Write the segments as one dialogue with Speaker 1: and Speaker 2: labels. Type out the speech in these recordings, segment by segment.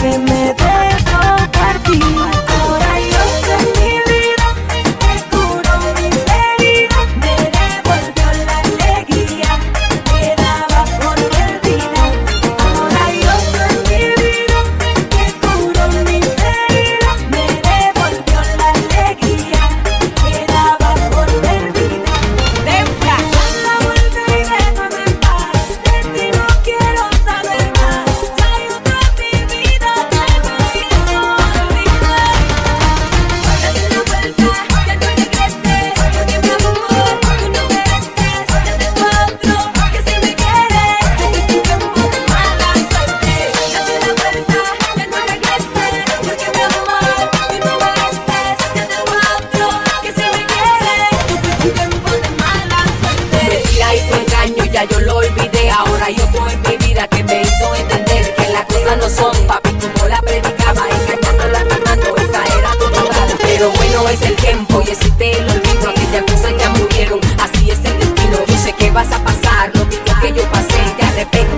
Speaker 1: que
Speaker 2: me olvidé. Ahora hay otro en mi vida que me hizo entender que las cosas no son papi como la predicaba. Engañándola, cantando, esa era tu jugada. Pero bueno es el tiempo y existe el olvido. Aquellas cosas ya murieron, así es el destino. Yo sé que vas a pasar lo mismo que yo pasé. Te arrepentirás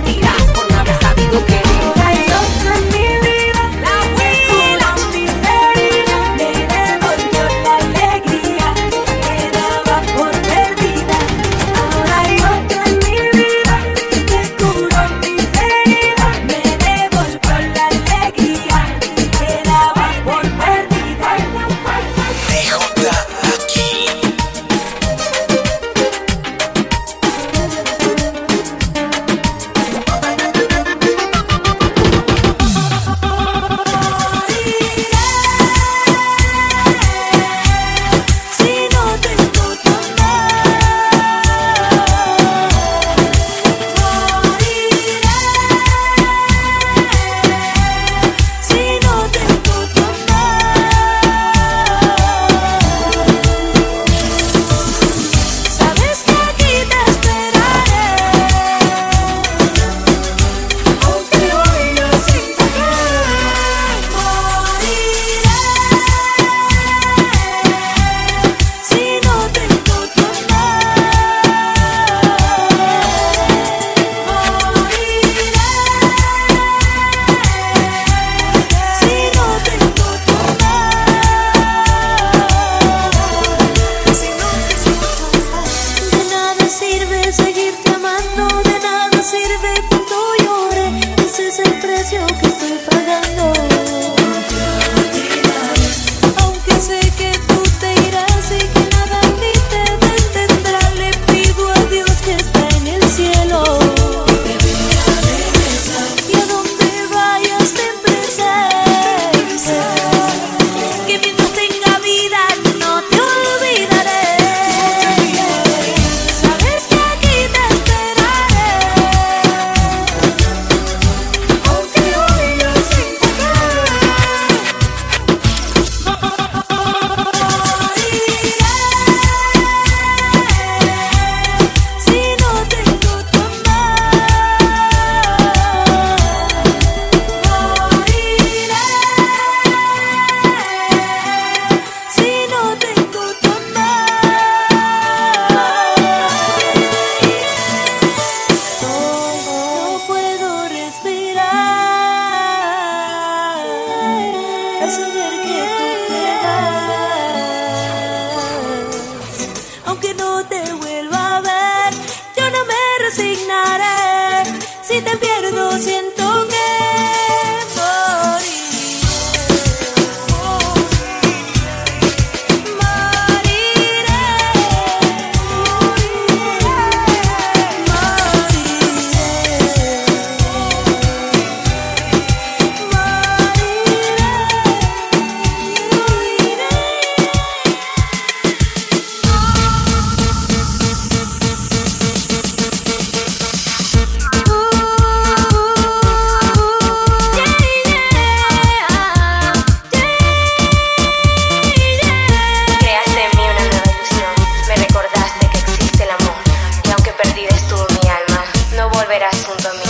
Speaker 3: volverás junto a mí.